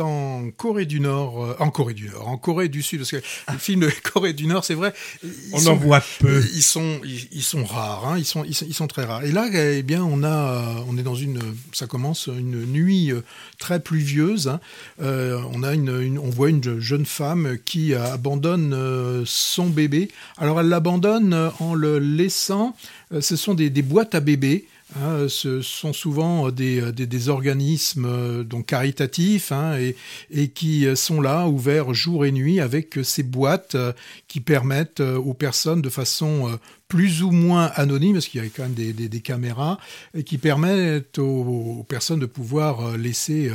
en Corée du Nord, euh, en Corée du Nord, en Corée du Sud, parce que les films de Corée du Nord, c'est vrai, on en voit peu. Ils sont, ils, sont rares, hein, ils sont, ils sont, très rares. Et là, eh bien, on a, on est dans une, ça commence une nuit euh, très pluvieuse. Hein. Euh, on a une, on voit une jeune femme qui abandonne son bébé. Alors elle l'abandonne en le laissant. Ce sont des, des boîtes à bébés Hein, ce sont souvent des, des, organismes euh, donc caritatifs hein, et, et, qui sont là, ouverts jour et nuit, avec ces boîtes euh, qui permettent euh, aux personnes de façon plus ou moins anonyme, parce qu'il y a quand même des, des, caméras, et qui permettent aux, personnes de pouvoir laisser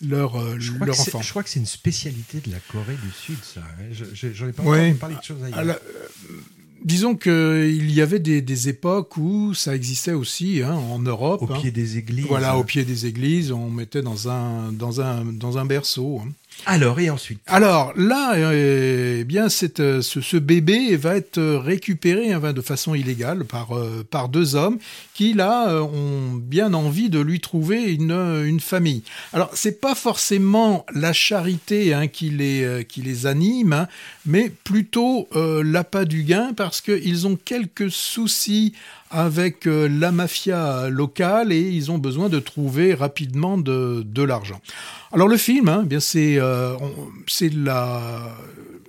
leur, leur enfant. Je crois que c'est une spécialité de la Corée du Sud, ça. Hein. J'en ai pas ouais. parlé de choses ailleurs disons qu'il y avait des, époques où ça existait aussi hein, en Europe. Au pied des églises. Voilà, au pied des églises, on mettait dans un, dans un, dans un berceau. Hein. Alors, et ensuite Alors, là, eh bien, euh, ce, bébé va être récupéré hein, de façon illégale par, euh, par deux hommes qui, là, euh, ont bien envie de lui trouver une, une famille. Alors, c'est pas forcément la charité hein, qui, les, qui les anime, hein, mais plutôt l'appât du gain parce qu'ils ont quelques soucis avec la mafia locale et ils ont besoin de trouver rapidement de, l'argent. Alors le film, hein, bien c'est euh,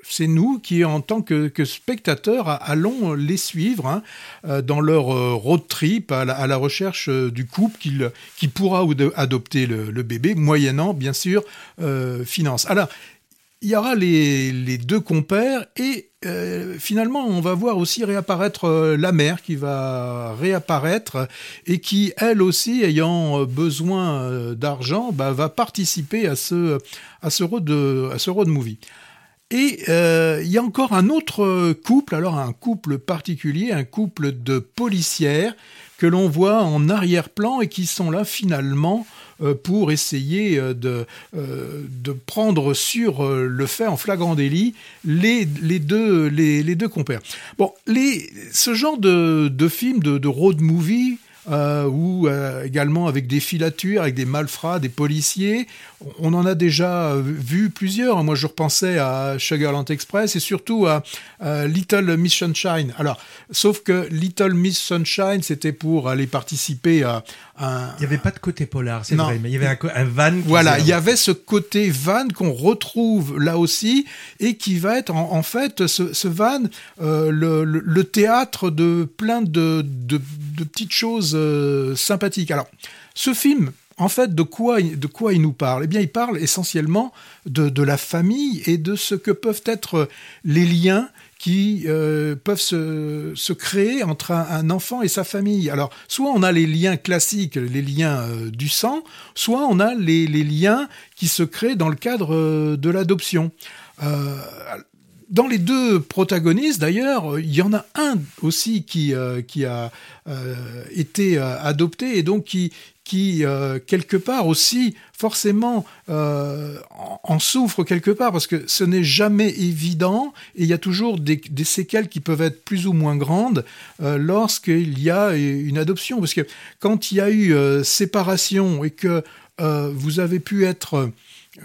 c'est nous qui, en tant que, spectateurs, allons les suivre hein, euh, dans leur euh, road trip à la, recherche du couple qui, pourra adopter le, bébé, moyennant, bien sûr, finance. Alors, il y aura les deux compères et euh, finalement on va voir aussi réapparaître euh, la mère qui va réapparaître et qui elle aussi ayant euh, besoin d'argent bah, va participer à ce à ce road à ce road movie. Et il y a encore un autre couple, alors un couple particulier, un couple de policières que l'on voit en arrière-plan et qui sont là finalement pour essayer euh, de, euh, de prendre sur le fait en flagrant délit les, les, deux, les, les deux compères. Bon, les, ce genre de, de film, de, de road movie, euh, ou également avec des filatures, avec des malfrats, des policiers. On en a déjà vu plusieurs. Moi, je repensais à Sugarland Express et surtout à, Little Miss Sunshine. Alors, sauf que Little Miss Sunshine, c'était pour aller participer à, il n'y avait pas de côté polar, c'est vrai, mais il y avait un, un van. Voilà, il y avait ce côté van qu'on retrouve là aussi et qui va être en, fait ce, van euh, le, théâtre de plein de, de, petites choses euh, sympathiques. Alors, ce film, en fait, de quoi, de il nous parle? Eh bien, il parle essentiellement de, de, la famille et de ce que peuvent être les liens qui euh, peuvent se, créer entre un, enfant et sa famille. Alors, soit on a les liens classiques, les liens euh, du sang, soit on a les, liens qui se créent dans le cadre de l'adoption. Dans les deux protagonistes, d'ailleurs, il y en a un aussi qui, qui a été adopté et donc qui, euh, quelque part aussi, forcément, euh, en souffre quelque part, parce que ce n'est jamais évident, et il y a toujours des, séquelles qui peuvent être plus ou moins grandes euh, lorsqu'il y a une adoption. Parce que quand il y a eu séparation et que vous avez pu être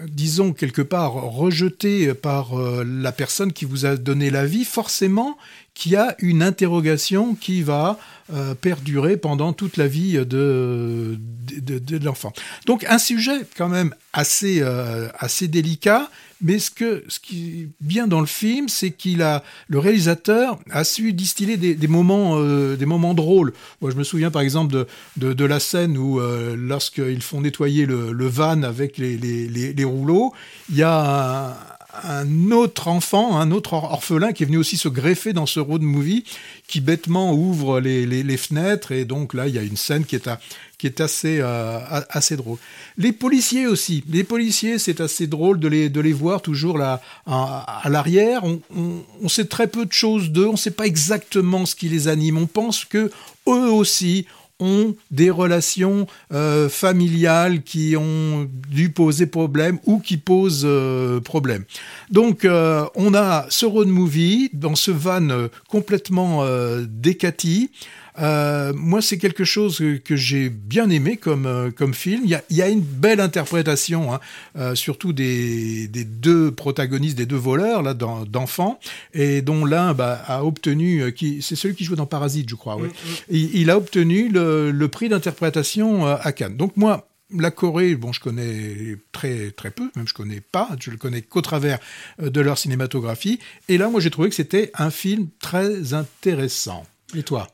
disons quelque part rejeté par la personne qui vous a donné la vie, forcément qu'il y a une interrogation qui va euh, perdurer pendant toute la vie de, de, l'enfant. Donc un sujet quand même assez, euh, assez délicat, mais ce, que, ce qui est bien dans le film, c'est qu'il a le réalisateur a su distiller des, moments, euh, des moments drôles. Moi, je me souviens par exemple de, de, la scène où, lorsqu'ils font nettoyer le, van avec les, les, les, les rouleaux, il y a un, un autre enfant, un autre orphelin qui est venu aussi se greffer dans ce road movie, qui bêtement ouvre les, les, fenêtres, et donc là, il y a une scène qui est, qui est assez, euh, assez drôle. Les policiers aussi, les policiers, c'est assez drôle de les, de les voir toujours là à, à l'arrière. On, on, on, sait très peu de choses d'eux, on ne sait pas exactement ce qui les anime. On pense que eux aussi des relations euh, familiales qui ont dû poser problème ou qui posent euh, problème. Donc euh, on a ce road movie dans ce van complètement décati Euh, moi, c'est quelque chose que, j'ai bien aimé comme, euh, comme film. Il y, a, il y a une belle interprétation, hein, euh, surtout des, des, deux protagonistes, des deux voleurs là d'enfants, et dont l'un bah, a obtenu, qui, c'est celui qui joue dans Parasite, je crois. Ouais. Mm, mm. Il, il, a obtenu le, le prix d'interprétation à Cannes. Donc moi, la Corée, bon, je connais très très peu, même je connais pas, je le connais qu'au travers de leur cinématographie. Et là, moi, j'ai trouvé que c'était un film très intéressant.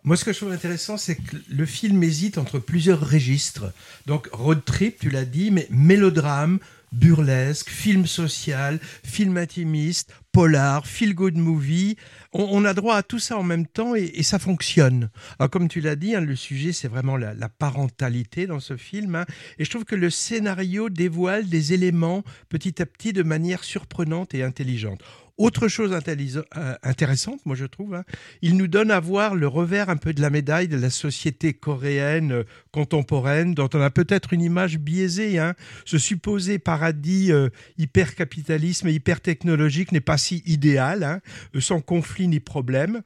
Moi, ce que je trouve intéressant, c'est que le film hésite entre plusieurs registres. Donc, road trip, tu l'as dit, mais mélodrame, burlesque, film social, film intimiste, polar, feel good movie. On, a droit à tout ça en même temps et, ça fonctionne. Comme tu l'as dit, hein, le sujet, c'est vraiment la, parentalité dans ce film. Hein. et je trouve que le scénario dévoile des éléments petit à petit de manière surprenante et intelligente. Autre chose euh, intéressante, moi je trouve, hein, il nous donne à voir le revers un peu de la médaille de la société coréenne euh, contemporaine, dont on a peut-être une image biaisée. Hein. Ce supposé paradis euh, hyper-capitalisme et hyper-technologique n'est pas si idéal, hein, sans conflit ni problème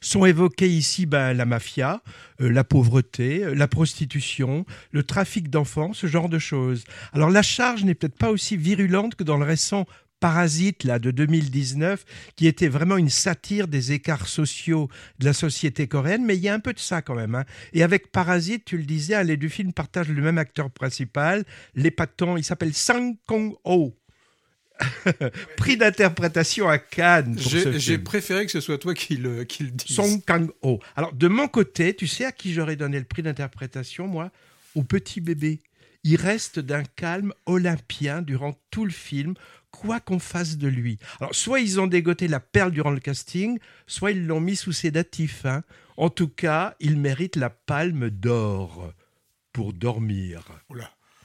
sont évoqués ici ben, la mafia, la pauvreté, la prostitution, le trafic d'enfants, ce genre de choses. Alors la charge n'est peut-être pas aussi virulente que dans le récent Parasite là de 2019 qui était vraiment une satire des écarts sociaux de la société coréenne mais il y a un peu de ça quand même hein. et avec Parasite tu le disais les deux films partagent le même acteur principal l'épatant il s'appelle Sang Kong-ho prix d'interprétation à Cannes. J'ai préféré que ce soit toi qui le, qui le dise. Song Kang-ho. Alors, de mon côté, tu sais à qui j'aurais donné le prix d'interprétation, moi? Au petit bébé. Il reste d'un calme olympien durant tout le film, quoi qu'on fasse de lui. Alors, soit ils ont dégoté la perle durant le casting, soit ils l'ont mis sous sédatif. Hein. En tout cas, il mérite la palme d'or pour dormir. Oula.